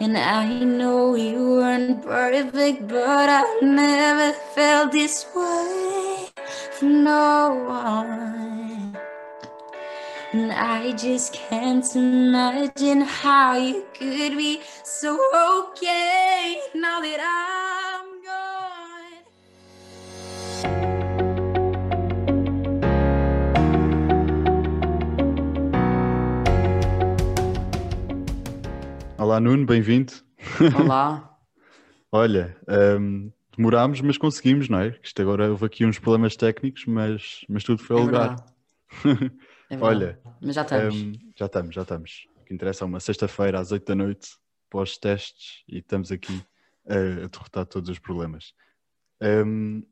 And I know you weren't perfect, but I've never felt this way for no one. And I just can't imagine how you could be so okay now that I'm Olá Nuno, bem-vindo. Olá. Olha, hum, demorámos, mas conseguimos, não é? Isto agora houve aqui uns problemas técnicos, mas, mas tudo foi É a lugar. É. Olha, Mas já estamos. hum, já estamos, já estamos. O que interessa é uma sexta-feira às oito da noite, pós-testes, e estamos aqui a, a derrotar todos os problemas. Hum,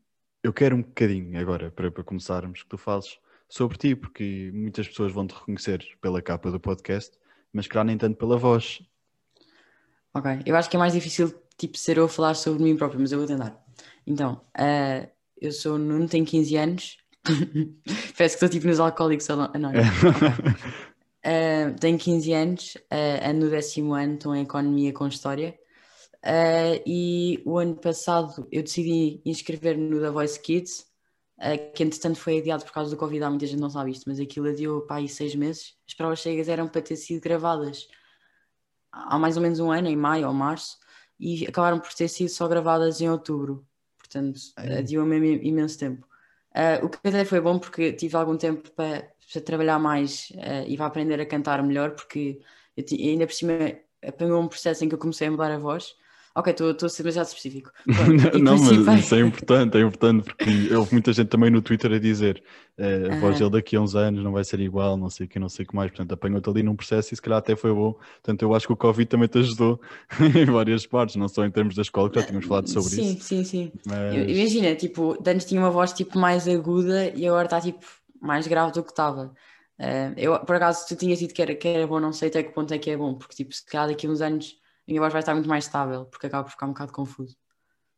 eu quero um bocadinho agora, para, para começarmos, que tu fales sobre ti, porque muitas pessoas vão te reconhecer pela capa do podcast, mas claro, nem tanto pela voz. Ok. Eu acho que é mais difícil tipo, ser eu a falar sobre mim próprio, mas eu vou tentar. Então, eh, eu sou Nuno, tenho 15 anos. Parece que estou tipo nos alcoólicos anónimos. Eh, tenho 15 anos, eh, ando no décimo ano, estou em Economia com História. Eh, e o ano passado eu decidi inscrever-me no The Voice Kids, eh, que entretanto foi adiado por causa do Covid, há muita gente não sabe isto, mas aquilo adiou para aí seis meses. As provas cegas eram para ter sido gravadas há mais ou menos um ano, em maio ou março, e acabaram por ter sido só gravadas em outubro. Portanto, Ai. adiou mesmo imenso tempo. Ah, o que até foi bom porque tive algum tempo para, para trabalhar mais ah, e para aprender a cantar melhor, porque eu ainda por cima apanhou um processo em que eu comecei a mudar a voz. Ok, estou a ser demasiado específico. Pronto, não, mas isso é importante, é importante porque houve muita gente também no Twitter a dizer eh, a voz Aham. dele daqui a uns anos não vai ser igual, não sei o que, não sei o que mais, portanto apanhou-te ali num processo e se calhar até foi bom, portanto eu acho que o Covid também te ajudou em várias partes, não só em termos da escola, que já tínhamos falado sobre sim, isso, Sim, sim, mas Eu- Imagina, tipo, antes tinha uma voz tipo mais aguda e agora está tipo mais grave do que estava. Eh, eu, por acaso, tu tinhas dito que era, que era bom, não sei até que ponto é que é bom, porque tipo, se calhar daqui a uns anos a minha voz vai estar muito mais estável, porque acaba por ficar um bocado confuso.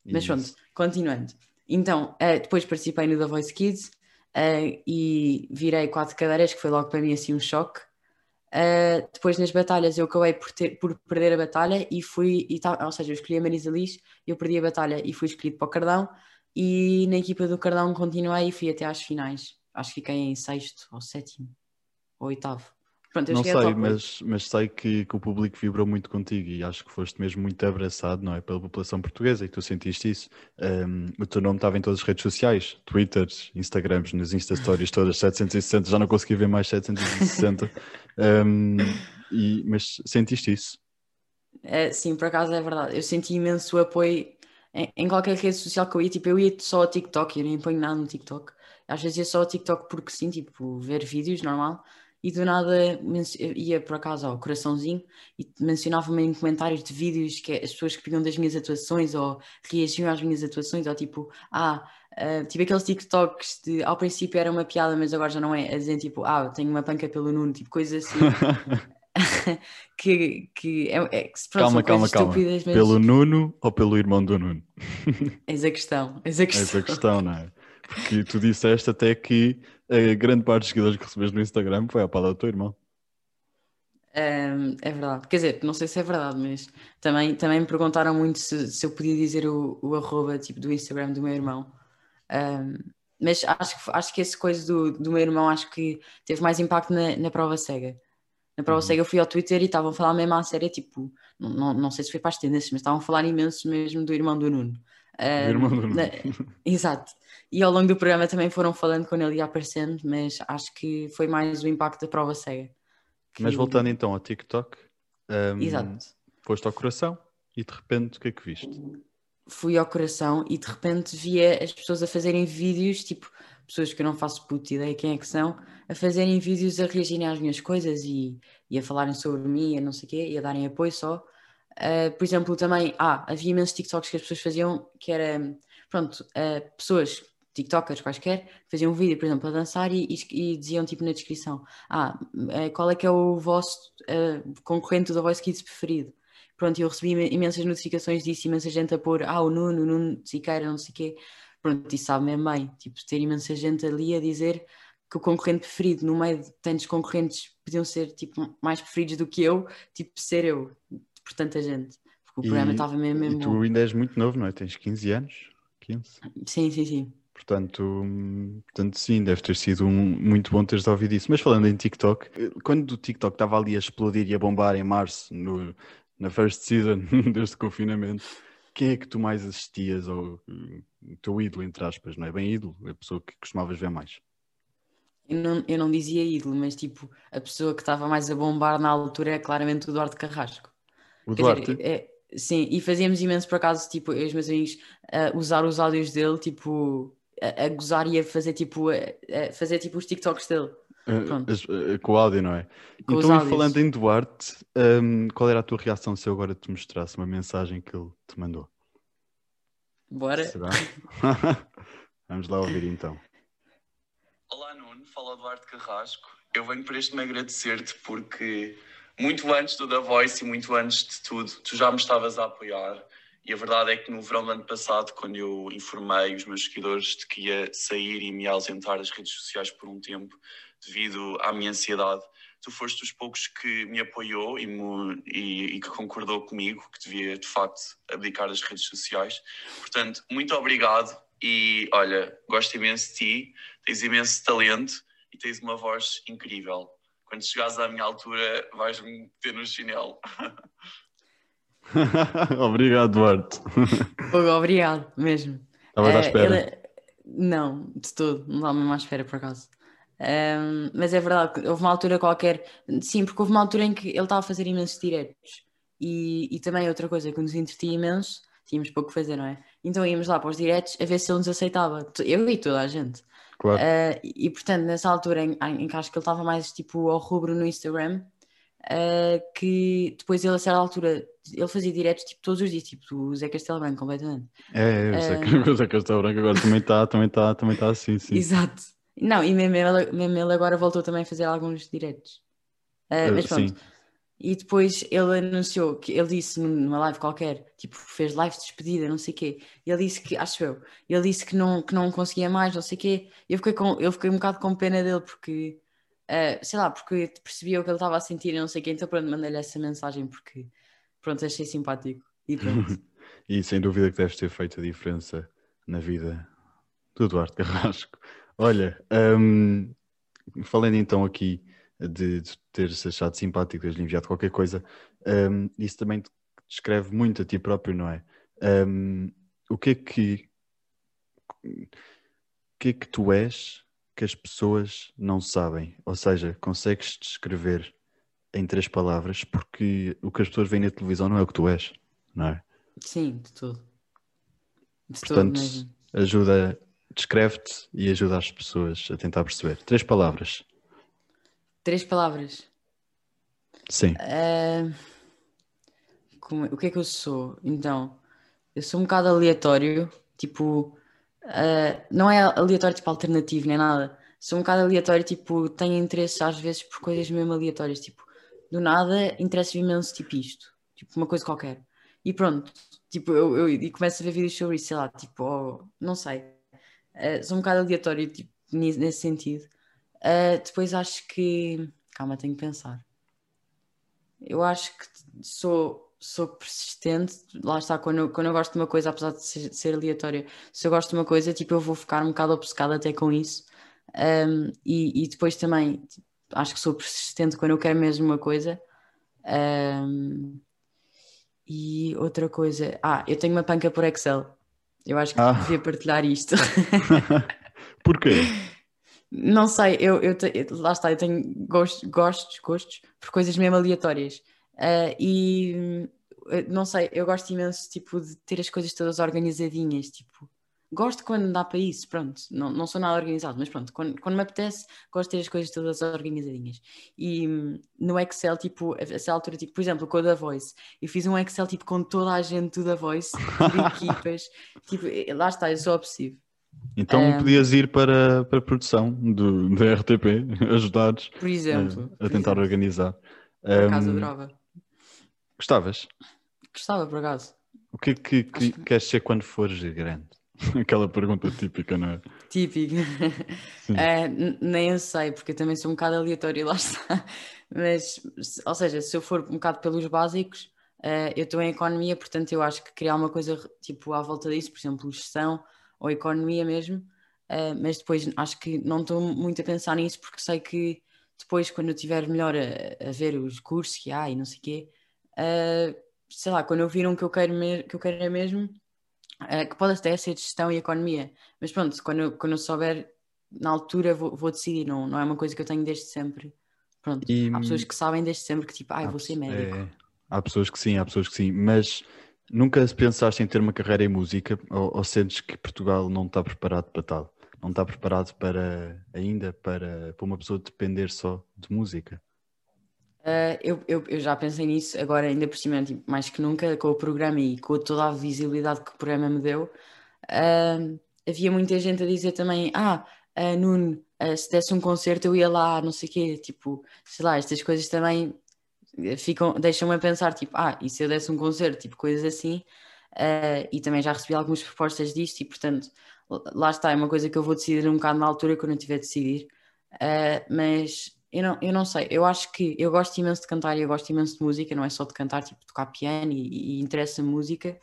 Mas isso. pronto, continuando. Então, eh, depois participei no The Voice Kids eh, e virei quatro cadeiras, que foi logo para mim assim um choque. Eh, depois nas batalhas eu acabei por, ter, por perder a batalha e fui, e ta- ou seja, eu escolhi a Marisa Liz, eu perdi a batalha e fui escolhido para o Cardão e na equipa do Cardão continuei e fui até às finais. Acho que fiquei em sexto ou sétimo ou oitavo. Pronto, Não sei, mas, mas sei que, que o público vibrou muito contigo e acho que foste mesmo muito abraçado, não é? Pela população portuguesa e tu sentiste isso. Um, o teu nome estava em todas as redes sociais, Twitters, Instagrams, nas Insta Stories todas, 760, já não consegui ver mais 760. Um, e, mas sentiste isso? É, sim, por acaso é verdade. Eu senti imenso apoio em, em qualquer rede social que eu ia. Tipo, eu ia só ao TikTok, eu nem ponho nada no TikTok. Às vezes ia só ao TikTok porque sim, tipo, ver vídeos normal. E do nada ia por acaso ao coraçãozinho e mencionava-me em comentários de vídeos que as pessoas que pediam das minhas atuações ou reagiam às minhas atuações, ou tipo, ah, tipo aqueles TikToks de ao princípio era uma piada, mas agora já não é, a dizer tipo, ah, tenho uma panca pelo Nuno, tipo coisas assim. que, que é, é, que, pronto, calma, calma, calma. mas Pelo Nuno ou pelo irmão do Nuno? eis a questão, eis a questão. é a questão, não é? Porque tu disseste até que a grande parte dos seguidores que recebeste no Instagram foi a pala do teu irmão. É verdade, quer dizer, não sei se é verdade, mas também, também me perguntaram muito se, se eu podia dizer o, o arroba tipo, do Instagram do meu irmão. Ahm, mas acho, que- acho que essa coisa do, do meu irmão acho que teve mais impacto na, na prova cega. Na prova Uhum. cega eu fui ao Twitter e estavam a falar mesmo à série, tipo, não, não, não sei se foi para as tendências, mas estavam a falar imenso mesmo do irmão do Nuno. Irmão do Nuno. Exato. E ao longo do programa também foram falando quando ele ia aparecendo, mas acho que foi mais o impacto da prova cega. Mas que- voltando então ao TikTok, um, Exato. foste ao coração e de repente o que é que viste? Fui ao coração e de repente via as pessoas a fazerem vídeos, tipo, pessoas que eu não faço puta ideia quem é que são, a fazerem vídeos a reagirem às minhas coisas e, e a falarem sobre mim e a não sei o quê, e a darem apoio só. Ah, por exemplo, também, ah, havia imensos TikToks que as pessoas faziam que era, pronto, ah, pessoas, TikTokers quaisquer, faziam um vídeo, por exemplo, a dançar e, e- e diziam tipo na descrição, ah, eh, qual é que é o vosso ah, concorrente da Voice Kids preferido? Pronto, eu recebi imen- imensas notificações disso, imensa gente a pôr, ah, o Nuno, o Nuno Siqueira, não sei o quê. Pronto, isso sabe mesmo bem, tipo, ter imensa gente ali a dizer que o concorrente preferido, no meio de tantos concorrentes, podiam ser, tipo, mais preferidos do que eu, tipo, ser eu. Por tanta gente. Porque o programa estava mesmo, mesmo e tu bom. ainda és muito novo, não é? Tens 15 anos? 15? Sim, sim, sim. Portanto, portanto, sim, deve ter sido um- muito bom teres ouvido isso. Mas falando em TikTok, quando o TikTok estava ali a explodir e a bombar em março, no, na first season deste confinamento, quem é que tu mais assistias ou o teu ídolo, entre aspas, não é bem ídolo, a pessoa que costumavas ver mais? Eu não, eu não dizia ídolo, mas tipo, a pessoa que estava mais a bombar na altura é claramente o Eduardo Carrasco. O Quer Duarte? dizer, é- sim, e fazíamos imenso por acaso, tipo, eu e os meus amigos a usar os áudios dele, tipo, a, a gozar e a fazer tipo, a, a fazer tipo os TikToks dele. Eh, pronto. as- eh, com o áudio, não é? Com então, e falando em Duarte, hum, qual era a tua reação se eu agora te mostrasse uma mensagem que ele te mandou? Bora. Será? Vamos lá ouvir então. Olá Nuno, fala Eduardo Carrasco. Eu venho para este me agradecer-te porque muito antes do The Voice e muito antes de tudo, tu já me estavas a apoiar. E a verdade é que no verão do ano passado, quando eu informei os meus seguidores de que ia sair e me ausentar das redes sociais por um tempo, devido à minha ansiedade, tu foste dos poucos que me apoiou e, me- e- e que concordou comigo que devia de facto abdicar das redes sociais. Portanto, muito obrigado e olha, gosto imenso de ti, tens imenso talento e tens uma voz incrível. Quando chegares à minha altura, vais-me ter no chinelo. Obrigado, Duarte. Obrigado, mesmo. Estavas à Eh, espera. ele- Não, de todo, não estava mesmo à espera por acaso. Ahm, mas é verdade, que houve uma altura qualquer, sim, porque houve uma altura em que ele estava a fazer imensos diretos e, e também outra coisa que nos entretinha imenso, tínhamos pouco que fazer, não é? Então íamos lá para os diretos a ver se ele nos aceitava, eu e toda a gente. Claro. Ah, e portanto, nessa altura em, em que acho que ele estava mais tipo ao rubro no Instagram, ah, que depois ele a certa altura ele fazia diretos tipo todos os dias, tipo o Zé Castelo Branco completamente. É, que o Zé Castelo Branco agora também está também tá, também tá assim, sim. Exato. Não, e mesmo ele, mesmo ele agora voltou também a fazer alguns diretos. Ah, mas pronto. sim. E depois ele anunciou que ele disse numa live qualquer, tipo, fez live de despedida, não sei o quê. Ele disse que, acho eu, ele disse que não, que não conseguia mais, não sei o quê. Eu fiquei, com, eu fiquei um bocado com pena dele porque, ah, sei lá, porque percebia o que ele estava a sentir e não sei o quê. Então pronto, mandei-lhe essa mensagem porque, pronto, achei simpático. E pronto. E sem dúvida que deves ter feito a diferença na vida do Duarte Carrasco. Olha, hum, falando então aqui de, de teres achado simpático, teres enviado qualquer coisa, hum, isso também te descreve muito a ti próprio, não é? Hum, o que é que o que é que tu és que as pessoas não sabem? Ou seja, consegues descrever em três palavras, porque o que as pessoas veem na televisão não é o que tu és, não é? Sim, de tudo. De tudo Portanto, mesmo. ajuda, descreve-te e ajuda as pessoas a tentar perceber. Três palavras. Três palavras. Sim. Ah, como- o que é que eu sou? Então, eu sou um bocado aleatório, tipo, ah, não é aleatório tipo alternativo nem nada. Sou um bocado aleatório, tipo, tenho interesse às vezes por coisas mesmo aleatórias, tipo, do nada interessa-me imenso tipo isto, tipo uma coisa qualquer. E pronto, tipo, eu, eu e começo a ver vídeos sobre isso, sei lá, tipo, oh, não sei. Ah, sou um bocado aleatório, tipo, nesse sentido. Ah, depois acho que. Calma, tenho que pensar. Eu acho que sou, sou persistente. Lá está, quando eu, quando eu gosto de uma coisa, apesar de ser, ser aleatória, se eu gosto de uma coisa, tipo, eu vou ficar um bocado obcecada até com isso. Um, e, e depois também tipo, acho que sou persistente quando eu quero mesmo uma coisa. Um, e outra coisa, ah, eu tenho uma panca por Excel. Eu acho que Ah. devia partilhar isto. Porquê? Não sei, eu, eu te- lá está, eu tenho gostos, gostos, gostos por coisas mesmo aleatórias. Ah, e eu não sei, eu gosto imenso tipo, de ter as coisas todas organizadinhas. Tipo, gosto quando dá para isso, pronto. Não, não sou nada organizado, mas pronto, quando, quando me apetece, gosto de ter as coisas todas organizadinhas. E hum, no Excel, tipo, a essa altura, tipo, por exemplo, com o da Voice, eu fiz um Excel tipo com toda a gente do da Voice, por equipas. tipo, lá está, eu sou obsessivo. Então Um, podias ir para, para a produção do, da RTP, ajudares Por exemplo. a, a por tentar exemplo. organizar. Por acaso Um, adorava. gostavas? Gostava, por acaso. O que é que, que queres ser quando fores grande? Aquela pergunta típica, não é? Eh, n- nem eu sei, porque eu também sou um bocado aleatório, lá está. Mas, ou seja, se eu for um bocado pelos básicos, Uh, eu estou em economia, portanto eu acho que criar uma coisa tipo à volta disso, por exemplo, gestão ou economia mesmo, uh, mas depois acho que não estou muito a pensar nisso porque sei que depois quando eu estiver melhor a, a, ver os cursos que há e não sei o quê, uh, sei lá, quando eu vir um que eu quero, que eu quero é mesmo, que pode até ser gestão e economia, mas pronto, quando eu, quando eu souber na altura vou, vou decidir, não, não é uma coisa que eu tenho desde sempre. Pronto, e... há pessoas que sabem desde sempre que tipo, ah, vou ser médico. É... Há pessoas que sim, há pessoas que sim, mas nunca pensaste em ter uma carreira em música ou, ou sentes que Portugal não está preparado para tal? Não está preparado para ainda para, para uma pessoa depender só de música? Uh, eu, eu, eu, já pensei nisso, agora ainda por cima, tipo, mais que nunca, com o programa e com toda a visibilidade que o programa me deu, uh, havia muita gente a dizer também: Ah, uh, Nuno, se desse um concerto eu ia lá, não sei o quê, tipo, sei lá, estas coisas também ficam, deixam-me a pensar, tipo, ah, e se eu desse um concerto, tipo, coisas assim, uh, e também já recebi algumas propostas disto, e portanto, lá está, é uma coisa que eu vou decidir um bocado na altura quando eu tiver de decidir, uh, mas eu não, eu não sei, eu acho que eu gosto imenso de cantar e eu gosto imenso de música, não é só de cantar, tipo, tocar piano e, e interessa música,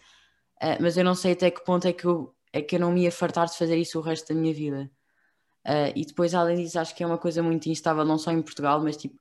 uh, mas eu não sei até que ponto é que eu, é que eu não me ia fartar de fazer isso o resto da minha vida. e depois, além disso, acho que é uma coisa muito instável, não só em Portugal, mas tipo,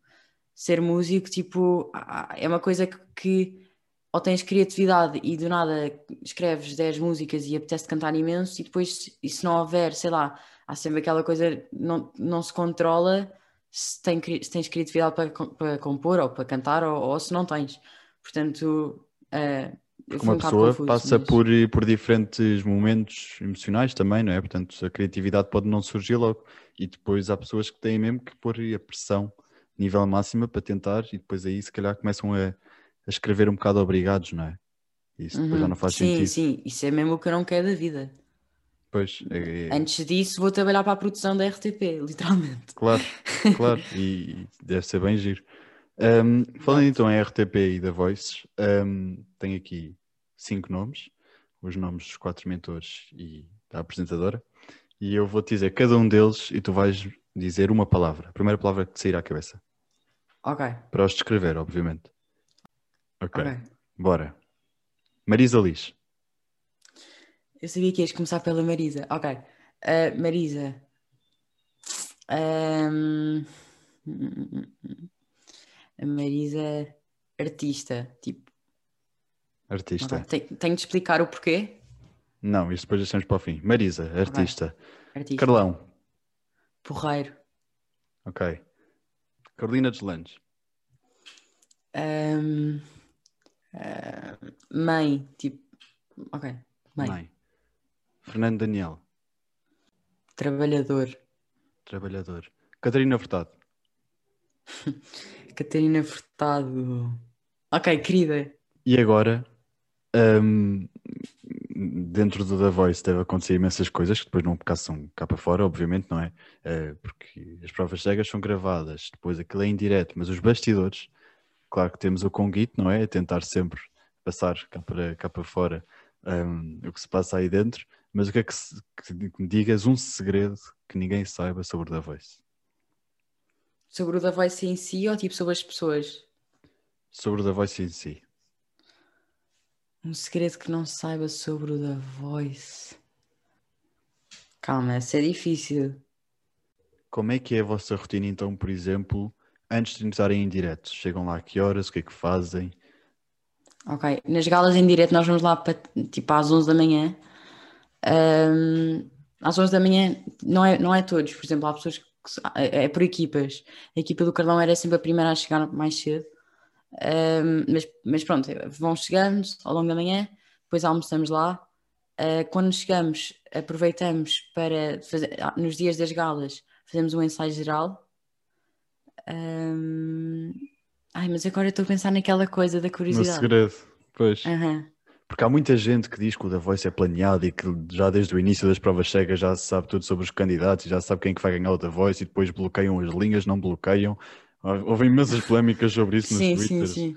ser músico, tipo, é uma coisa que, que ou tens criatividade e do nada escreves 10 músicas e apetece cantar imenso e depois, e se não houver, sei lá, há sempre aquela coisa, não, não se controla se, tem, se tens criatividade para, para compor ou para cantar ou, ou se não tens. Portanto, uh, uma um pessoa confuso, passa mas... por, por diferentes momentos emocionais também, não é? Portanto, a criatividade pode não surgir logo. E depois há pessoas que têm mesmo que pôr a pressão nível máxima para tentar e depois aí se calhar começam a, a escrever um bocado obrigados, não é? Isso depois uhum. já não faz sim, sentido. Sim, sim, isso é mesmo o que eu não quero da vida. Pois, é, é... Antes disso vou trabalhar para a produção da RTP, literalmente. Claro, claro, e, deve ser bem giro. Um, falando então em RTP e da Voice, um, tenho aqui cinco nomes, os nomes dos quatro mentores e da apresentadora, e eu vou-te dizer cada um deles e tu vais dizer uma palavra, a primeira palavra que te sair à cabeça. Ok. Para os descrever, obviamente. Ok. Bora. Marisa Liz. Eu sabia que ias começar pela Marisa. Ok. Uh, Marisa. Um... A Marisa artista, tipo. Artista. Okay. Tenho de explicar o porquê? Não, isso depois deixamos para o fim. Marisa, artista. Okay. artista. Carlão. Porreiro. Ok. Carolina Deslandes. Um, uh, mãe, tipo. Ok, mãe. mãe. Fernando Daniel. Trabalhador. Trabalhador. Catarina Furtado. Catarina Furtado. Ok, querida. E agora, um, dentro do The Voice deve acontecer imensas coisas que depois não passam cá para fora, obviamente, não é? é? Porque as provas cegas são gravadas, depois aquilo é em direto, mas os bastidores, claro que temos o conguito, não é? A tentar sempre passar cá para, cá para fora um, o que se passa aí dentro, mas o que é que, se, que me digas um segredo que ninguém saiba sobre o The Voice? Sobre o The Voice em si ou tipo sobre as pessoas? Sobre o The Voice em si. Um segredo que não saiba sobre o The Voice. Calma, essa é difícil. Como é que é a vossa rotina então, por exemplo, antes de entrarem em direto? Chegam lá a que horas? O que é que fazem? Ok, nas galas em direto nós vamos lá para tipo às 11 da manhã. Um, às 11 da manhã não é, não é todos, por exemplo, há pessoas que é, é por equipas. A equipa do Carlão era sempre a primeira a chegar mais cedo. Um, mas, mas pronto, vão chegando ao longo da manhã, depois almoçamos lá. Uh, quando chegamos, aproveitamos para fazer, ah, nos dias das galas, fazemos um ensaio geral. Um... Ai, mas agora estou a pensar naquela coisa da curiosidade. No segredo, pois. Uhum. Porque há muita gente que diz que o The Voice é planeado e que já desde o início das provas cegas já se sabe tudo sobre os candidatos e já sabe quem é que vai ganhar o The Voice e depois bloqueiam as linhas, não bloqueiam. Houve imensas polémicas sobre isso sim, no Twitter. Sim, sim,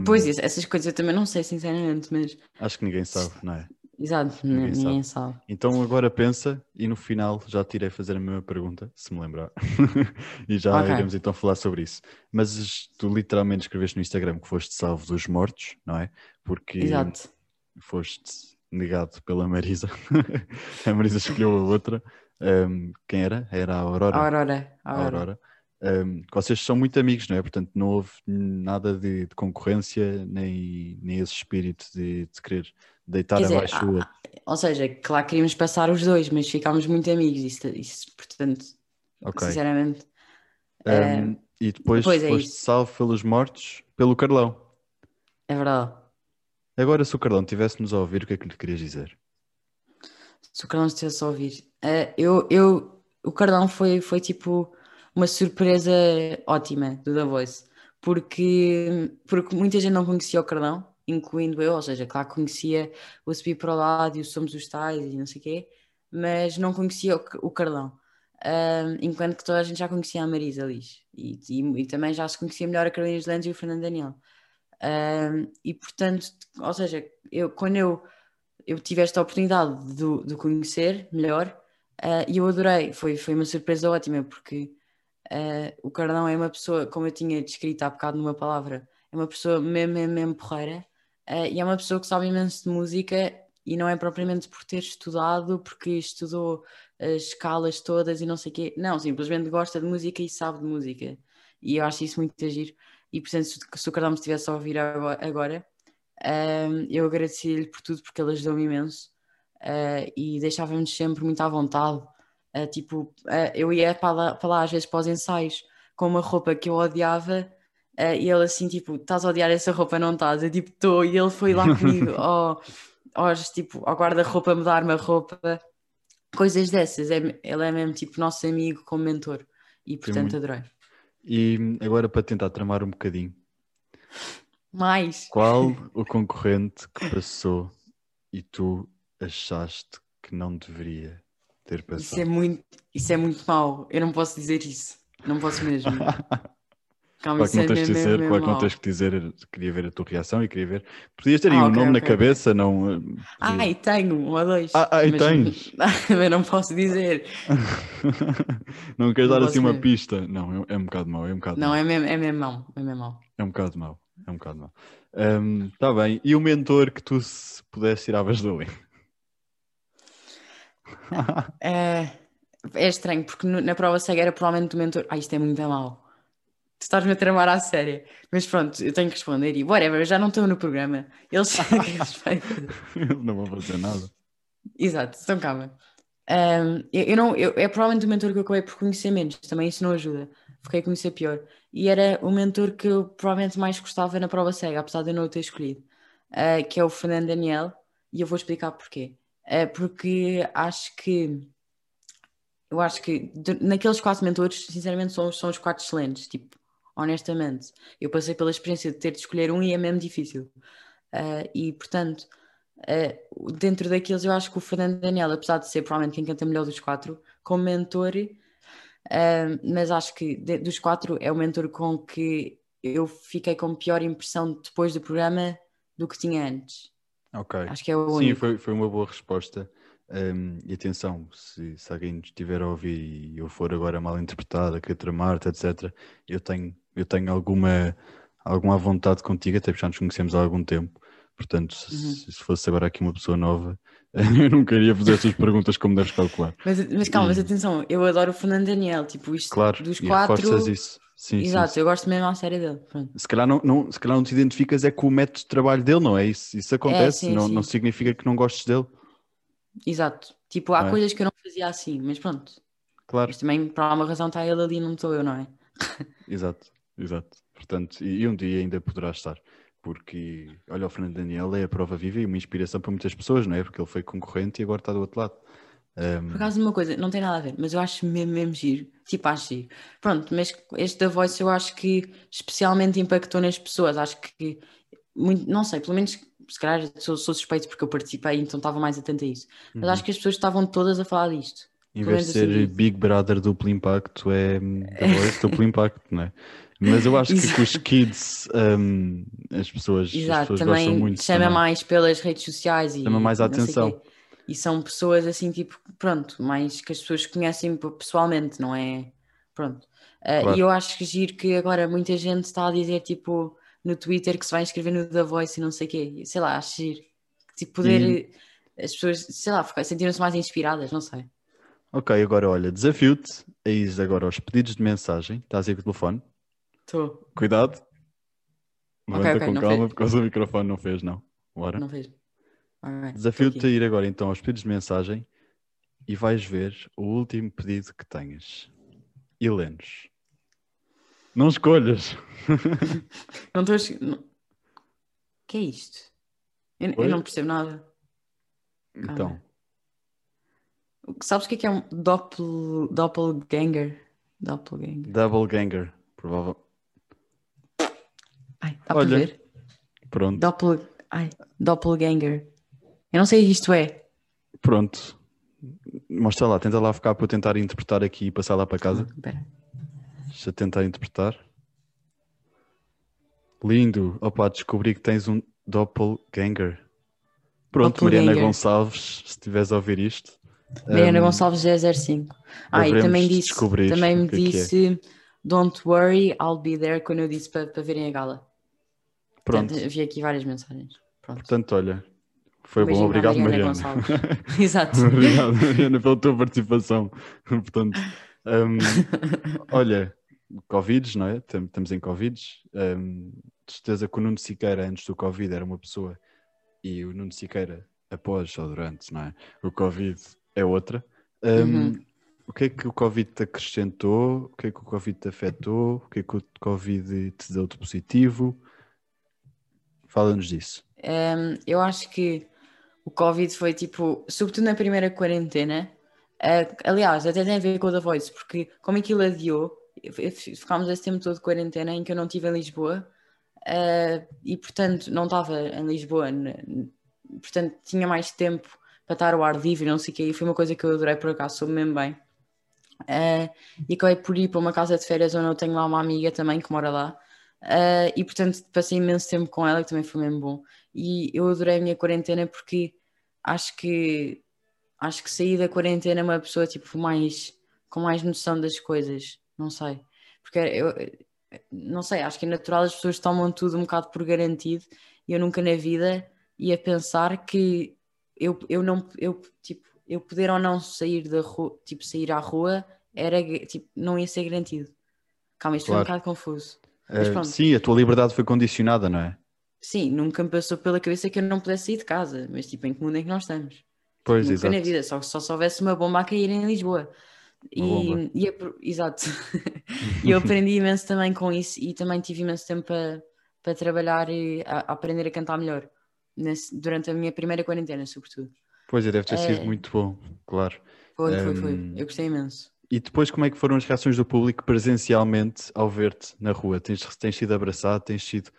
um, Pois, essas coisas eu também não sei, sinceramente, mas... Acho que ninguém sabe, não é? Exato, Ninguém ninguém, ninguém sabe. Então agora pensa e no final já te irei fazer a mesma pergunta, se me lembrar. e já Ok. iremos então falar sobre isso. Mas tu literalmente escreveste no Instagram que foste salvo dos mortos, não é? Porque Exato. foste negado pela Marisa. a Marisa escolheu a outra. Um, quem era? Era a Aurora. A Aurora. A a Aurora. Um, vocês são muito amigos, não é? Portanto, não houve nada de, de concorrência, nem, nem esse espírito de, de querer deitar Quer dizer, abaixo o outro. Ou seja, claro que queríamos passar os dois, mas ficámos muito amigos. Isso, isso portanto, Ok. sinceramente. Um, e depois pois é foste isso. salvo pelos mortos pelo Carlão. É verdade. Agora, se o Carlão tivesse-nos a ouvir, o que é que lhe querias dizer? Se o Carlão estivesse a ouvir. Eh, eu, eu, o Carlão foi, foi tipo uma surpresa ótima do The Voice, porque, porque muita gente não conhecia o Carlão, incluindo eu, ou seja, claro que conhecia o Subir para o Lado e o Somos os Tais e não sei o quê, mas não conhecia o, o Carlão. Ahm, enquanto que toda a gente já conhecia a Marisa Liz e, e, e também já se conhecia melhor a Carolina Landes e o Fernando Daniel. Ahm, e portanto, ou seja, eu, quando eu eu tive esta oportunidade de, de conhecer melhor ah, e eu adorei. Foi, foi uma surpresa ótima porque ah, o Cardão é uma pessoa, como eu tinha descrito há bocado numa palavra, é uma pessoa mesmo, mesmo, mesmo porreira ah, e é uma pessoa que sabe imenso de música e não é propriamente por ter estudado, porque estudou as escalas todas e não sei o quê. Não, simplesmente gosta de música e sabe de música. E eu acho isso muito agir. E portanto, se, o Cardão me estivesse a ouvir agora, um, eu agradeci-lhe por tudo porque ele ajudou-me imenso uh, e deixava-nos sempre muito à vontade. Uh, tipo, uh, eu ia para lá, para lá às vezes para os ensaios com uma roupa que eu odiava uh, e ele assim, tipo, estás a odiar essa roupa, não estás? Eu tipo, estou. E ele foi lá comigo ao, aos, tipo, ao guarda-roupa mudar-me a roupa, coisas dessas. É, ele é mesmo tipo nosso amigo como mentor e portanto adorei. E agora, para tentar tramar um bocadinho, Mais. qual o concorrente que passou e tu achaste que não deveria ter Isso passado? é muito, isso é muito mau. Eu não posso dizer isso. Não posso mesmo. Calma, Claro isso que não é tens de dizer, claro que não tens que dizer, queria ver a tua reação e queria ver. Podias ter aí Ah, um nome na cabeça, não. eh, Ah, e tenho, um ou dois. Ah, mas, tens? mas não posso dizer. não queres dar assim uma pista? Não, é, é um bocado mau, é um bocado Não, é mesmo, é mesmo mau. É mesmo mau. É um bocado mau, é um bocado mau. Está bem, e o mentor que tu se pudesse tiravas dali? É, é estranho, porque na prova cega era provavelmente o mentor. Ah, isto é muito mau. Tu estás-me a tramar à séria. Mas pronto, eu tenho que responder. E whatever, eu já não estou no programa. Eles não vão fazer nada. Exato, então calma. Ahm, eu, eu não, eu- é provavelmente o mentor que eu acabei por conhecer menos, também isso não ajuda. Fiquei a conhecer pior. E era o mentor que eu provavelmente mais gostava na prova cega, apesar de eu não o ter escolhido, ah, que é o Fernando Daniel, e eu vou explicar porquê. Ah, porque acho que eu acho que naqueles quatro mentores, sinceramente, são, são os quatro excelentes, tipo, honestamente. Eu passei pela experiência de ter de escolher um e é mesmo difícil. Ah, e portanto. Uh, dentro daqueles, eu acho que o Fernando Daniel, apesar de ser provavelmente quem canta melhor dos quatro, como mentor, uh, mas acho que de- dos quatro é o mentor com que eu fiquei com pior impressão depois do programa do que tinha antes. Ok. Acho que é o Sim, único. foi, foi uma boa resposta. Um, e atenção, se, se alguém estiver a ouvir e eu for agora mal interpretado, a querer tramar-te, etc., eu tenho, eu tenho alguma, alguma vontade contigo, até porque já nos conhecemos há algum tempo. Portanto, se, Uhum. se fosse agora aqui uma pessoa nova, eu não queria fazer estas perguntas como deves calcular. Mas, mas calma, mas E- atenção, eu adoro o Fernando Daniel, tipo, isto Claro, dos quatro. reforças isso. Sim, Exato, sim. eu gosto mesmo à série dele. Pronto. Se calhar não, não, se calhar não te identificas é com o método de trabalho dele, não é? Isso, isso acontece, É, sim, não, não significa que não gostes dele. Exato. Tipo, há é? coisas que eu não fazia assim, mas pronto. Claro. Mas também, por alguma razão, está ele ali e não estou eu, não é? Exato, exato. Portanto, e, e um dia ainda poderá estar. Porque, olha, o Fernando Daniel é a prova viva e uma inspiração para muitas pessoas, não é? Porque ele foi concorrente e agora está do outro lado. Um, Por acaso, uma coisa, não tem nada a ver, mas eu acho mesmo, mesmo giro. Tipo, acho giro. Pronto, mas este da Voice eu acho que especialmente impactou nas pessoas. Acho que, muito, não sei, pelo menos, se calhar sou, sou suspeito porque eu participei, então estava mais atento a isso. Mas uhum. acho que as pessoas estavam todas a falar disto. Em vez de ser assim. Big Brother duplo impacto, é The Voice duplo impacto, não é? Mas eu acho que com os kids um, as pessoas, as Exato, pessoas gostam também muito. chama também. mais pelas redes sociais e Chama mais a atenção. quê. E são pessoas assim, tipo, pronto, mais que as pessoas conhecem pessoalmente, não é? Pronto. Ah, Claro. E eu acho que giro que agora muita gente está a dizer, tipo, no Twitter que se vai inscrever no The Voice e não sei o quê. Sei lá, acho giro. Tipo, poder. As pessoas, sei lá, sentiram-se mais inspiradas, não sei. Ok, agora olha, desafio-te a ir agora aos pedidos de mensagem. Estás aí com o telefone. Estou. Cuidado. Levanta ok, com não calma, fez. porque o microfone não fez, não. Bora. Não fez. Ok, Desafio-te a ir agora então aos pedidos de mensagem e vais ver o último pedido que tenhas. E lê-nos. Não escolhas. Não estou a. não- O que é isto? Eu, eu não percebo nada. Então, Sabes o que é que é um doppel, doppelganger? Doppelganger. Double Ganger. Provável. Ai, dá Olha. para ver? Pronto. Doppel, ai, doppelganger. Eu não sei o que isto é. Pronto. Mostra lá, tenta lá ficar para eu tentar interpretar aqui e passar lá para casa. Espera. Deixa eu tentar interpretar. Lindo. Opa, descobri que tens um doppelganger. Pronto, Mariana Doppelganger. Gonçalves, se estiveres a ouvir isto. Mariana hum, Gonçalves 005. Ah, e também disse, também me é é. disse Don't worry, I'll be there quando eu disse para, para verem a gala. Pronto. Portanto, havia aqui várias mensagens. Pronto. Portanto, olha, foi Um bom. Obrigado, Mariana Mariana. Exato. Obrigado, Mariana, pela tua participação. Portanto, hum, olha, Covid, não é? Tam- Estamos em Covid. Hum, de certeza que o Nuno Siqueira, antes do Covid, era uma pessoa e o Nuno Siqueira, após ou durante, não é? O Covid é outra. Hum, Uhum. O que é que o Covid te acrescentou? O que é que o Covid te afetou? O que é que o Covid te deu de positivo? Fala-nos disso. Um, eu acho que o Covid foi tipo, sobretudo na primeira quarentena. uh, aliás, até tem a ver com o The Voice, porque como aquilo adiou, ficámos esse tempo todo de quarentena em que eu não estive em Lisboa uh, e, portanto, não estava em Lisboa, portanto, tinha mais tempo para estar ao ar livre, não sei o quê, e foi uma coisa que eu adorei por acaso, soube mesmo bem. Uh, e acabei por ir para uma casa de férias onde eu tenho lá uma amiga também que mora lá. Uh, e portanto passei imenso tempo com ela, que também foi mesmo bom e eu adorei a minha quarentena porque acho que acho que saí da quarentena uma pessoa tipo mais com mais noção das coisas, não sei, porque eu não sei, acho que é natural as pessoas tomam tudo um bocado por garantido e eu nunca na vida ia pensar que eu, eu não eu tipo eu poder ou não sair da rua, tipo sair à rua era tipo não ia ser garantido. Calma, isto foi um Claro. bocado confuso. Uh, sim, a tua liberdade foi condicionada, não é? Sim, nunca me passou pela cabeça que eu não pudesse sair de casa, mas tipo, em que mundo é que nós estamos? Pois, Nunca exato. na vida, só, só se houvesse uma bomba a cair em Lisboa. E, e exato. e eu aprendi imenso também com isso e também tive imenso tempo para, para trabalhar e a, a aprender a cantar melhor nesse- durante a minha primeira quarentena, sobretudo. Pois é, deve ter sido É. muito bom, claro. Foi, foi, foi. Hum. Eu gostei imenso. E depois, como é que foram as reações do público presencialmente ao ver-te na rua? Tens, tens sido abraçado, tens sido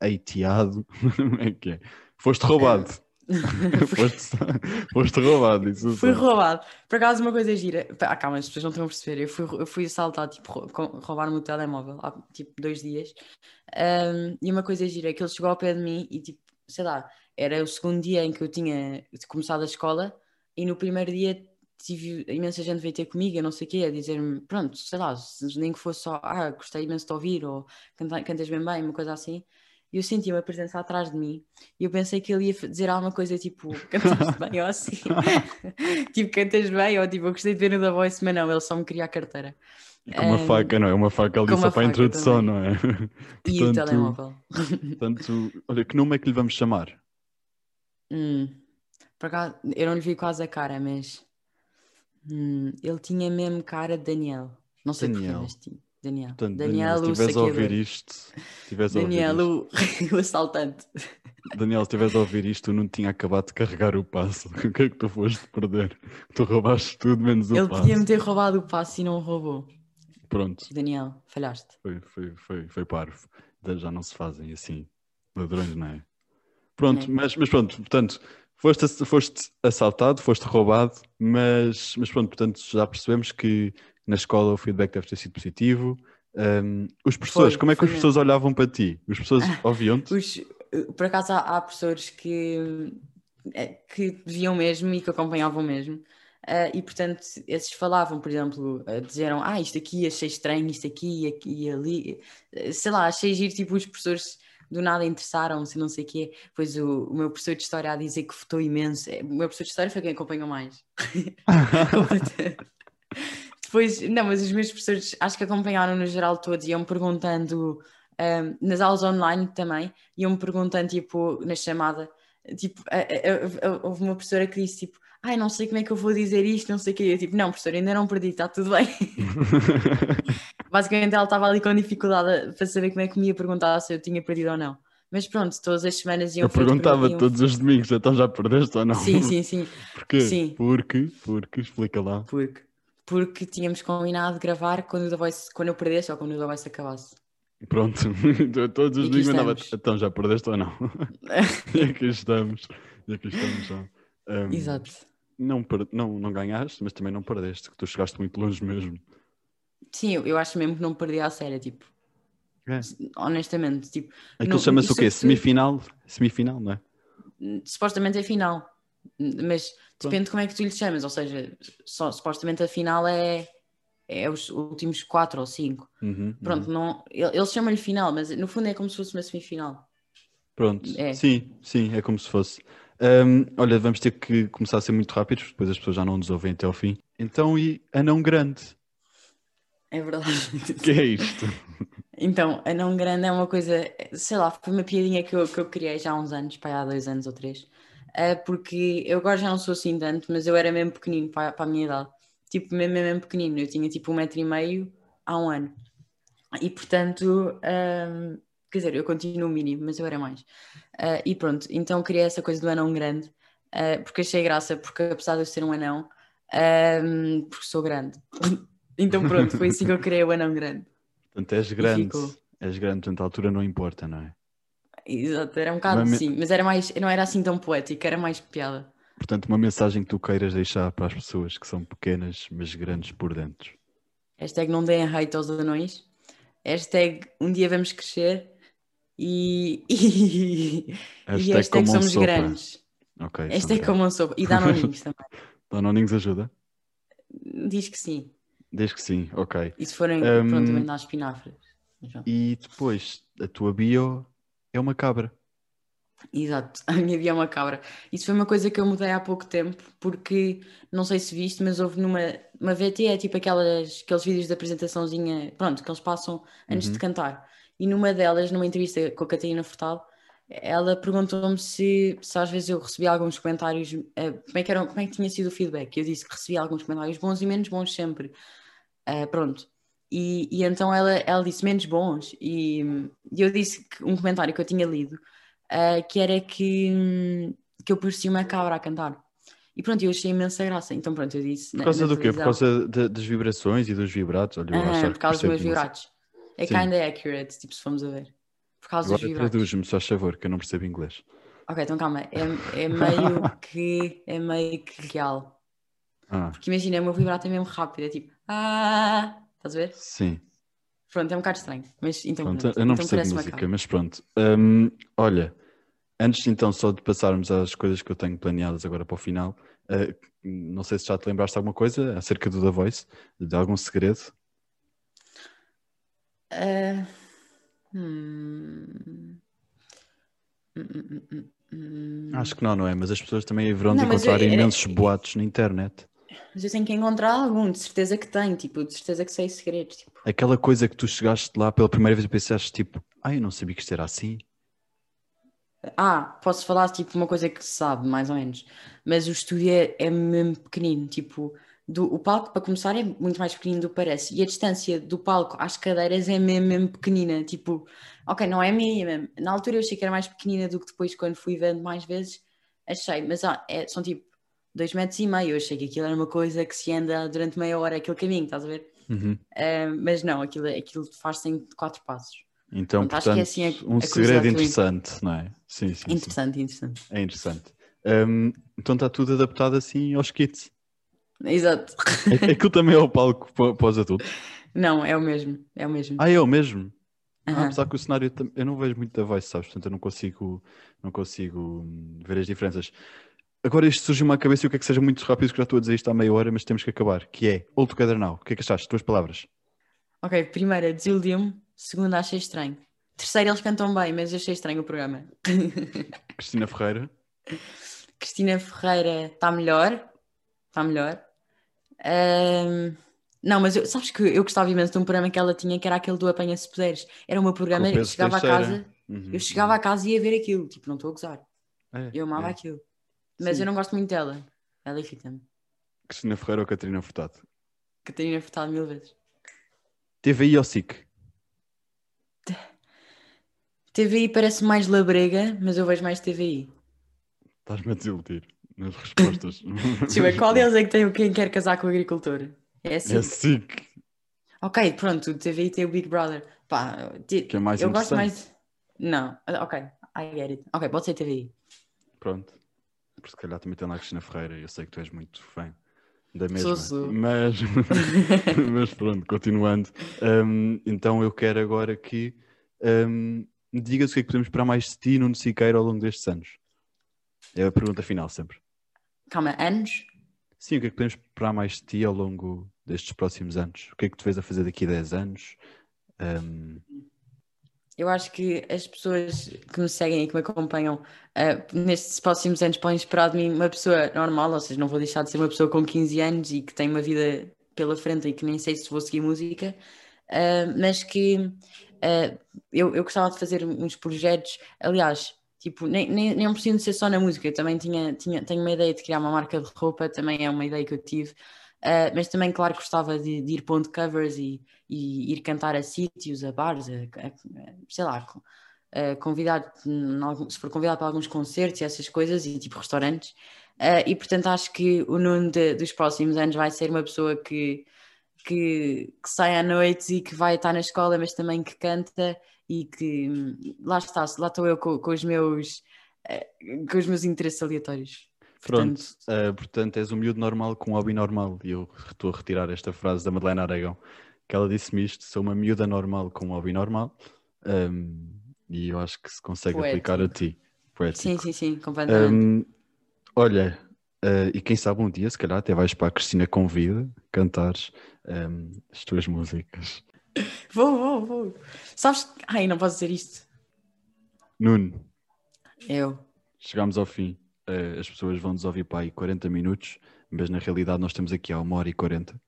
hateado? Como é que é? Foste roubado. foste, foste roubado, isso Fui sei. roubado. Por acaso, uma coisa gira. Ah, calma, as pessoas não estão a perceber. Eu fui, eu fui assaltado, tipo, roubaram-me o telemóvel há tipo dois dias. Ahm, e uma coisa gira é que ele chegou ao pé de mim e, tipo, sei lá, era o segundo dia em que eu tinha começado a escola e no primeiro dia tive imensa gente veio ter comigo, eu não sei o quê, a dizer-me, pronto, sei lá, se nem que fosse só, ah, gostei imenso de ouvir, ou canta- cantas bem bem, uma coisa assim. E eu senti uma presença atrás de mim e eu pensei que ele ia dizer alguma coisa tipo, cantas bem ou assim. tipo, cantas bem, ou tipo, eu gostei de ver no da Voice, mas não, ele só me queria a carteira. Com uma Ahm, faca, não é? Uma faca ali só para a introdução, também. não é? E o Portanto, telemóvel. Portanto, olha, que nome é que lhe vamos chamar? Hum, por acaso, eu não lhe vi quase a cara, mas hum, ele tinha mesmo cara de Daniel. Não sei porquê, Daniel. mas tinha. Daniel. Portanto, Daniel, Daniel, se estiveres a ouvir isto, se estiveres a ouvir Daniel, isto, o, assaltante. Daniel, se estiveres a ouvir isto, tu não tinha acabado de carregar o passo. O que é que tu foste perder? Tu roubaste tudo menos o Ele passo. podia-me ter roubado o passe e não o roubou. Pronto, Daniel, falhaste. foi, foi, foi, foi parvo. Já não se fazem assim, ladrões, não é? Pronto, É. mas, mas pronto, portanto, foste, foste assaltado, foste roubado, mas, mas pronto, portanto, já percebemos que na escola o feedback deve ter sido positivo. Ahm, os professores, Foi, como é que foi os professores olhavam para ti? Os professores ouviam-te? Por acaso há, há professores que, eh, que viam mesmo e que acompanhavam mesmo. Ah, e portanto, esses falavam, por exemplo, dizeram: Ah, isto aqui achei estranho, isto aqui, aqui e ali. Eh, Sei lá, achei giro, tipo, os professores do nada interessaram-se, não sei o quê. Pois o, o meu professor de História a dizer que votou imenso. Eh, O meu professor de História foi quem acompanhou mais. Depois, não, mas os meus professores acho que acompanharam no geral todos, iam perguntando, ahm, nas aulas online também, iam perguntando, tipo, na chamada, tipo, a- a- a- houve uma professora que disse, tipo, ai, não sei como é que eu vou dizer isto, não sei o quê. Eu, tipo, não, professora, ainda não perdi, está tudo bem. Basicamente ela estava ali com dificuldade para saber como é que me ia perguntar se eu tinha perdido ou não. Mas pronto, todas as semanas iam Eu perguntava iam- todos os domingos, então já perdeste ou não? Sim, sim, sim. Porquê? Sim. Porque, porque, explica lá. Porque, porque tínhamos combinado de gravar quando, The Voice, quando eu perdesse ou quando o The Voice acabasse. Pronto, todos os domingos mandava então já perdeste ou não? e aqui estamos, e aqui estamos já. Ahm, Exato. Não, não, não ganhaste, mas também não perdeste, que tu chegaste muito longe mesmo. Sim, eu, acho mesmo que não perdi a série, tipo, É. honestamente, tipo, Aquilo chama-se o quê? é- Semifinal? Semifinal, não é? supostamente é final, mas depende de como é que tu lhe chamas, ou seja, só, supostamente a final é, é os últimos quatro ou cinco. Uhum, Pronto, uhum. não, ele- eles chamam-lhe final, mas no fundo é como se fosse uma semifinal. Pronto, É. sim, sim, é como se fosse. Ahm, olha, vamos ter que começar a ser muito rápidos, depois as pessoas já não nos ouvem até ao fim. Então, e anão grande? É verdade. O que é isto? Então, a não grande é uma coisa, sei lá, foi uma piadinha que eu, que eu criei já há uns anos, pá, há dois anos ou três, porque eu agora já não sou assim tanto, mas eu era mesmo pequenino para, para a minha idade, tipo, mesmo, mesmo pequenino, eu tinha tipo um metro e meio há um ano, e portanto, ahm, quer dizer, eu continuo mínimo, mas eu era mais, Ah, e pronto, então criei essa coisa do anão grande, ah, porque achei graça, porque apesar de eu ser um anão, ahm, porque sou grande, então pronto, foi assim que eu criei o anão grande. Portanto, és grande, és grande, portanto a altura não importa, não é? Exato, era um bocado me- assim, mas era mais, não era assim tão poético, era mais piada. Portanto, uma mensagem que tu queiras deixar para as pessoas que são pequenas, mas grandes por dentro. Hashtag não deem hate aos anões. Hashtag um dia vamos crescer e, e, e Hashtag hashtag como um somos sopa. grandes. Ok, Hashtag como um sopa. E danoninhos também. Danoninhos ajuda? Diz que sim. Diz que sim, ok. E se forem, Hum, pronto, dá. Mas pronto. E depois, a tua bio é uma cabra. Exato, a minha vida é uma cabra. Isso foi uma coisa que eu mudei há pouco tempo, porque não sei se viste, mas houve numa uma VT, é tipo aquelas, aqueles vídeos de apresentaçãozinha, pronto, que eles passam antes Uhum. de cantar. E numa delas, numa entrevista com a Catarina Furtado, ela perguntou-me se, se às vezes eu recebia alguns comentários, eh, como, é que eram, como é que tinha sido o feedback. Eu disse que recebia alguns comentários bons e menos bons sempre. Ah, pronto. E, e então ela, ela disse menos bons, e, e eu disse que um comentário que eu tinha lido ah, que era que, hum, que eu parecia uma cabra a cantar. E pronto, eu achei imensa graça. Então pronto, eu disse. Por causa do quê? Por causa de- das vibrações e dos vibratos? Olha, Ah, por causa dos meus vibratos. É Sim. kinda accurate, tipo, se formos a ver. Por causa dos Agora vibratos. traduz-me, só favor, que eu não percebo inglês. Ok, então calma. É, é meio que é meio que real. Ah, Porque imagina, o meu vibrato é mesmo rápido, é tipo. Ah! Estás a ver? sim. Pronto, é um bocado estranho. Mas então. Pronto, pronto. eu não então percebo música, mas pronto. Hum, olha, antes então só de passarmos às coisas que eu tenho planeadas agora para o final, eh, não sei se já te lembraste de alguma coisa acerca do The Voice, de algum segredo. Ah, hum. Acho que não, não é? Mas as pessoas também haverão de encontrar eu- eu- imensos boatos na internet. Mas eu tenho que encontrar algum, de certeza que tenho, tipo, de certeza que sei segredos. Tipo. Aquela coisa que tu chegaste lá pela primeira vez e pensaste tipo, ai, eu não sabia que isto era assim. Ah, posso falar tipo uma coisa que se sabe, mais ou menos. Mas o estúdio é, é mesmo pequenino, tipo, do, o palco, para começar, é muito mais pequenino do que parece. E a distância do palco às cadeiras é mesmo, mesmo pequenina. Tipo, ok, não é mesmo. Na altura eu achei que era mais pequenina do que depois, quando fui vendo mais vezes, achei. Mas ah, é- são tipo dois metros e meio. Eu achei que aquilo era uma coisa que se anda durante meia hora, aquele caminho, estás a ver? Uhum. Ah, mas não, aquilo, aquilo faz-se em quatro passos. Então, que é portanto, assim a- um a segredo interessante, não é? Sim, sim, sim. Interessante, interessante. É interessante. Hum, então está tudo adaptado assim aos kits. Exato. Aquilo também é o palco pa- para os adultos. Não, é o mesmo. É o mesmo. Ah, é o mesmo? Ah, Aham. apesar que o cenário eu não vejo muito da voz, sabes? Portanto, eu não consigo, não consigo ver as diferenças. Agora isto surgiu-me à cabeça e eu quero que seja muito rápido, que já estou a dizer isto há meia hora, mas temos que acabar. Que é Together Now. O que é que achaste? Tuas palavras. Ok, primeira, desiludiu-me. Segunda, achei estranho. Terceira, eles cantam bem, mas achei estranho o programa. Cristina Ferreira. Cristina Ferreira está melhor. Está melhor. Ahm, não, mas eu- sabes que eu gostava imenso de um programa que ela tinha, que era aquele do Apanha Se Puderes. Era o meu programa, o eu chegava a casa, Uhum, eu chegava uhum. a casa e ia ver aquilo. Tipo, não estou a gozar. É, Eu amava é. aquilo. Mas Sim. eu não gosto muito dela. Ela irrita-me. Cristina Ferreira ou Catarina Furtado? Catarina Furtado mil vezes. TVI ou SIC? TVI parece mais labrega, mas eu vejo mais TVI. Estás-me a desiludir nas respostas. Eu ver, qual deles é que tem o quem quer casar com o agricultor? É assim. É SIC. Ok, pronto, o TVI tem o Big Brother. Pá, Que é mais eu gosto mais. Não, ok, I get it. Ok, pode ser TVI. Pronto. Por se calhar também tem lá a Cristina Ferreira. Eu sei que tu és muito fã da mesma. Sou, sou. Mas, mas pronto, continuando. Hum, então eu quero agora que me digas o que é que podemos esperar mais de ti no Siqueira ao longo destes anos. É a pergunta final sempre. Calma, anos? Sim, o que é que podemos esperar mais de ti ao longo destes próximos anos? O que é que tu vês a fazer daqui a 10 anos? Hum, Eu acho que as pessoas que me seguem e que me acompanham ah, nestes próximos anos podem esperar de mim uma pessoa normal, ou seja, não vou deixar de ser uma pessoa com 15 anos e que tem uma vida pela frente e que nem sei se vou seguir música, ah, mas que ah, eu, eu gostava de fazer uns projetos, aliás, tipo, nem, nem, nem preciso de ser só na música, eu também tinha, tinha, tenho uma ideia de criar uma marca de roupa, também é uma ideia que eu tive, ah, mas também, claro, gostava de, de ir pondo covers e, e ir cantar a sítios, a bares, a, a- sei lá, co- a convidar, em algum- se for convidado para alguns concertos e essas coisas, e tipo restaurantes. Ah, e portanto acho que o Nuno de- dos próximos anos vai ser uma pessoa que, que, que sai à noite e que vai estar na escola, mas também que canta e que hum, lá está, lá estou eu com, com os meus eh, com os meus interesses aleatórios. Pronto, uh, portanto, és um miúdo normal com um hobby normal. E eu estou a retirar esta frase da Madalena Aragão, que ela disse-me isto: sou uma miúda normal com um hobby normal. Um, e eu acho que se consegue aplicar a ti. Poético. Sim, sim, sim, completamente. Um, olha, uh, e quem sabe um dia, se calhar, até vais para a Cristina Convida cantares um, as tuas músicas. Vou, vou, vou. Sabes? Ai, não posso dizer isto. Nuno, Eu. chegámos ao fim. Uh, as pessoas vão nos ouvir para aí 40 minutos, mas na realidade nós estamos aqui há uma hora e 40.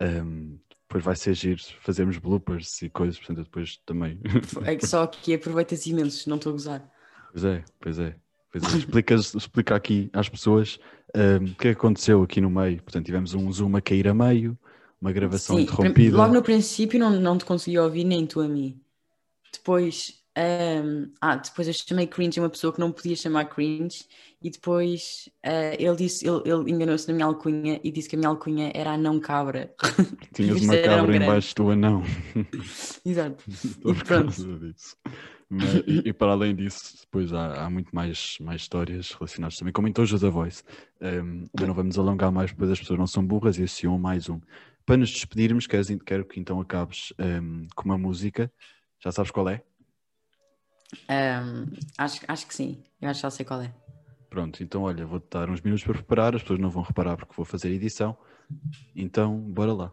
Um, depois vai ser giro fazermos bloopers e coisas, portanto eu depois também. É que só que aproveitas imensos, não estou a gozar. pois é, pois é. Pois é. Explicas, explica aqui às pessoas um, o que é que aconteceu aqui no meio. Portanto, tivemos um zoom a cair a meio, uma gravação Sim, interrompida. logo no princípio não, não te consegui ouvir, nem tu a mim. Depois, ahm, ah, depois eu chamei cringe uma pessoa que não podia chamar cringe e depois ah, ele disse, ele, ele enganou-se na minha alcunha e disse que a minha alcunha era a não cabra. Tinhas uma um cabra embaixo do anão. Exato. Por causa disso. Mas- e, e para além disso, depois há, há muito mais, mais histórias relacionadas também com Mentojos da Voice. Um, mas não vamos alongar mais, pois as pessoas não são burras e associam mais um. Para nos despedirmos, queres, quero que então acabes um, com uma música. Já sabes qual é? Ahm, acho, acho que sim, eu acho que já sei qual é. Pronto, então olha, vou-te dar uns minutos para preparar, as pessoas não vão reparar porque vou fazer edição. Então, bora lá.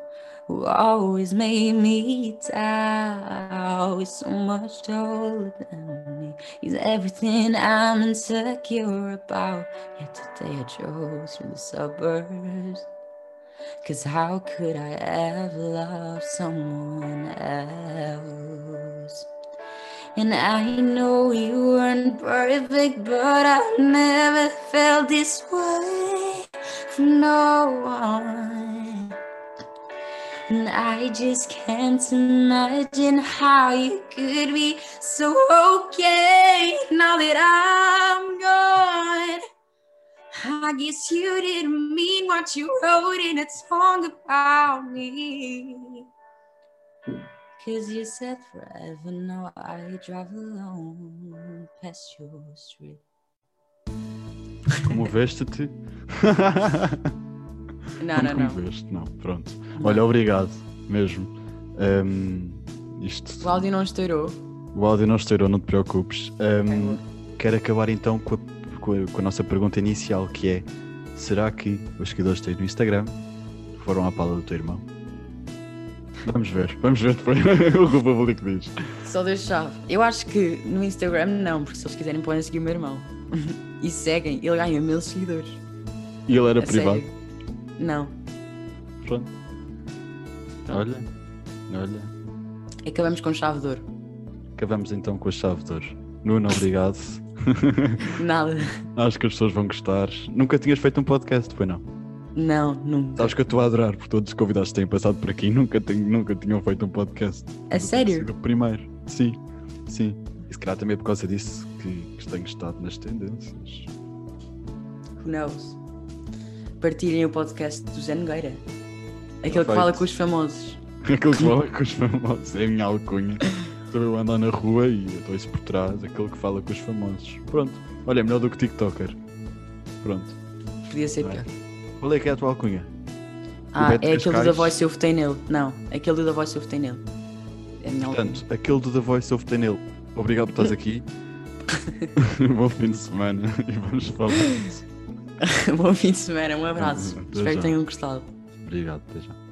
who always made me doubt. He's so much taller than me. He's everything I'm insecure about. Yet today I drove through the suburbs. Cause how could I ever love someone else? And I know you weren't perfect, but I've never felt this way from no one. And I just can't imagine how you could be so okay now that I'm gone. I guess you didn't mean what you wrote in a song about me. Cause you said forever, now I drive alone past your street. Comoveste-te? Não, não, não. Não. Pronto. Olha, obrigado, mesmo. Hum, isto, O áudio não estourou. o áudio não estourou, não te preocupes. Hum, quero acabar então com a, com a- com a nossa pergunta inicial, que é: será que os seguidores que tens no Instagram foram à pala do teu irmão? Vamos ver, vamos ver depois o que o público diz. Só Deus sabe. Eu acho que no Instagram não, porque se eles quiserem podem seguir o meu irmão. e seguem, ele ganha mil seguidores. E ele era A privado. sério. Não. Pronto. Pronto. Olha, olha. Acabamos com chave de ouro. Acabamos então com a chave de ouro. Nuno, obrigado. Nada. Acho que as pessoas vão gostar. Nunca tinhas feito um podcast, foi não? Não, nunca. Sabes que eu estou a adorar, porque todos os convidados que têm passado por aqui nunca, tenho, nunca tinham feito um podcast. A sério? O primeiro, sim, sim. E se calhar também é por causa disso que, que tenho estado nas tendências. Who knows? Partilhem o podcast do Zé Nogueira. Aquele que fala com os famosos. Aquele que fala com os famosos, é a minha alcunha. Estou eu a andar na rua e eu estou isso por trás, aquele que fala com os famosos. Pronto, olha, é melhor do que TikToker. Pronto. Podia ser Vai. pior. Qual é que é a tua alcunha? Ah, é aquele do. The Voice eu votei nele. Não, aquele do The Voice eu votei nele. É a minha Portanto, aquele do The Voice of Tenel. Obrigado por estás aqui. Bom fim de semana e vamos falar disso. Bom fim de semana, um abraço. Espero já. que tenham gostado. Obrigado, até já.